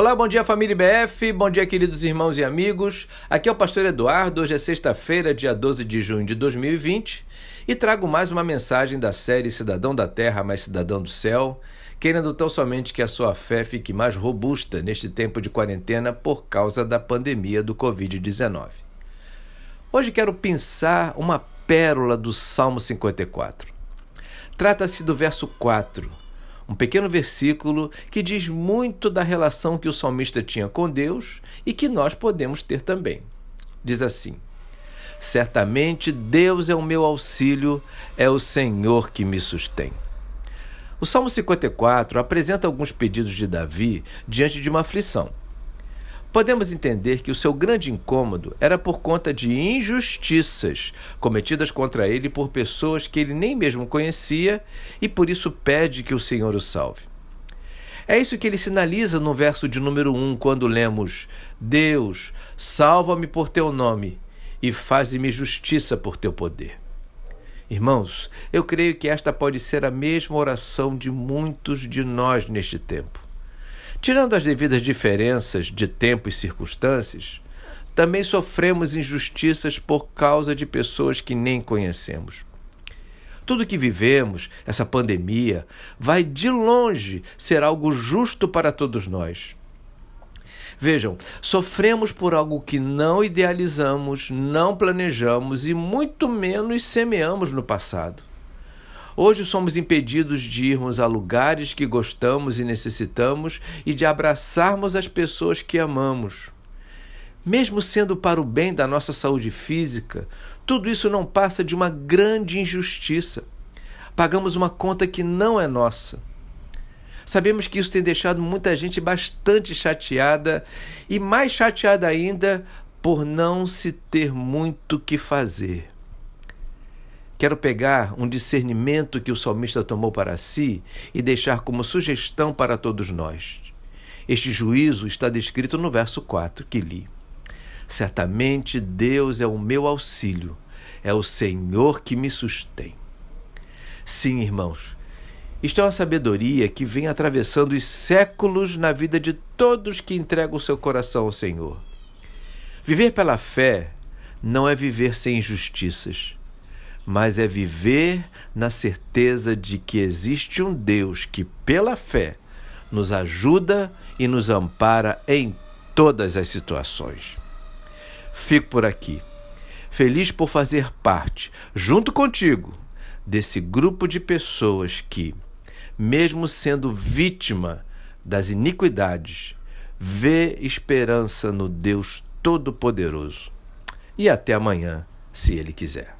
Olá, bom dia família IBF, bom dia queridos irmãos e amigos. Aqui é o pastor Eduardo, hoje é sexta-feira, dia 12 de junho de 2020 e trago mais uma mensagem da série Cidadão da Terra, mais Cidadão do Céu, querendo tão somente que a sua fé fique mais robusta neste tempo de quarentena por causa da pandemia do Covid-19. Hoje quero pensar uma pérola do Salmo 54. Trata-se do verso 4 um pequeno versículo que diz muito da relação que o salmista tinha com Deus e que nós podemos ter também. Diz assim: Certamente Deus é o meu auxílio, é o Senhor que me sustém. O Salmo 54 apresenta alguns pedidos de Davi diante de uma aflição podemos entender que o seu grande incômodo era por conta de injustiças cometidas contra ele por pessoas que ele nem mesmo conhecia e por isso pede que o Senhor o salve. É isso que ele sinaliza no verso de número 1, quando lemos: Deus, salva-me por teu nome e faze-me justiça por teu poder. Irmãos, eu creio que esta pode ser a mesma oração de muitos de nós neste tempo. Tirando as devidas diferenças de tempo e circunstâncias, também sofremos injustiças por causa de pessoas que nem conhecemos. Tudo que vivemos, essa pandemia, vai de longe ser algo justo para todos nós. Vejam, sofremos por algo que não idealizamos, não planejamos e muito menos semeamos no passado. Hoje somos impedidos de irmos a lugares que gostamos e necessitamos e de abraçarmos as pessoas que amamos. Mesmo sendo para o bem da nossa saúde física, tudo isso não passa de uma grande injustiça. Pagamos uma conta que não é nossa. Sabemos que isso tem deixado muita gente bastante chateada e mais chateada ainda por não se ter muito que fazer. Quero pegar um discernimento que o salmista tomou para si e deixar como sugestão para todos nós. Este juízo está descrito no verso 4 que li. Certamente Deus é o meu auxílio, é o Senhor que me sustém. Sim, irmãos, isto é uma sabedoria que vem atravessando os séculos na vida de todos que entregam o seu coração ao Senhor. Viver pela fé não é viver sem injustiças mas é viver na certeza de que existe um Deus que, pela fé, nos ajuda e nos ampara em todas as situações. Fico por aqui, feliz por fazer parte, junto contigo, desse grupo de pessoas que, mesmo sendo vítima das iniquidades, vê esperança no Deus Todo-Poderoso. E até amanhã, se Ele quiser.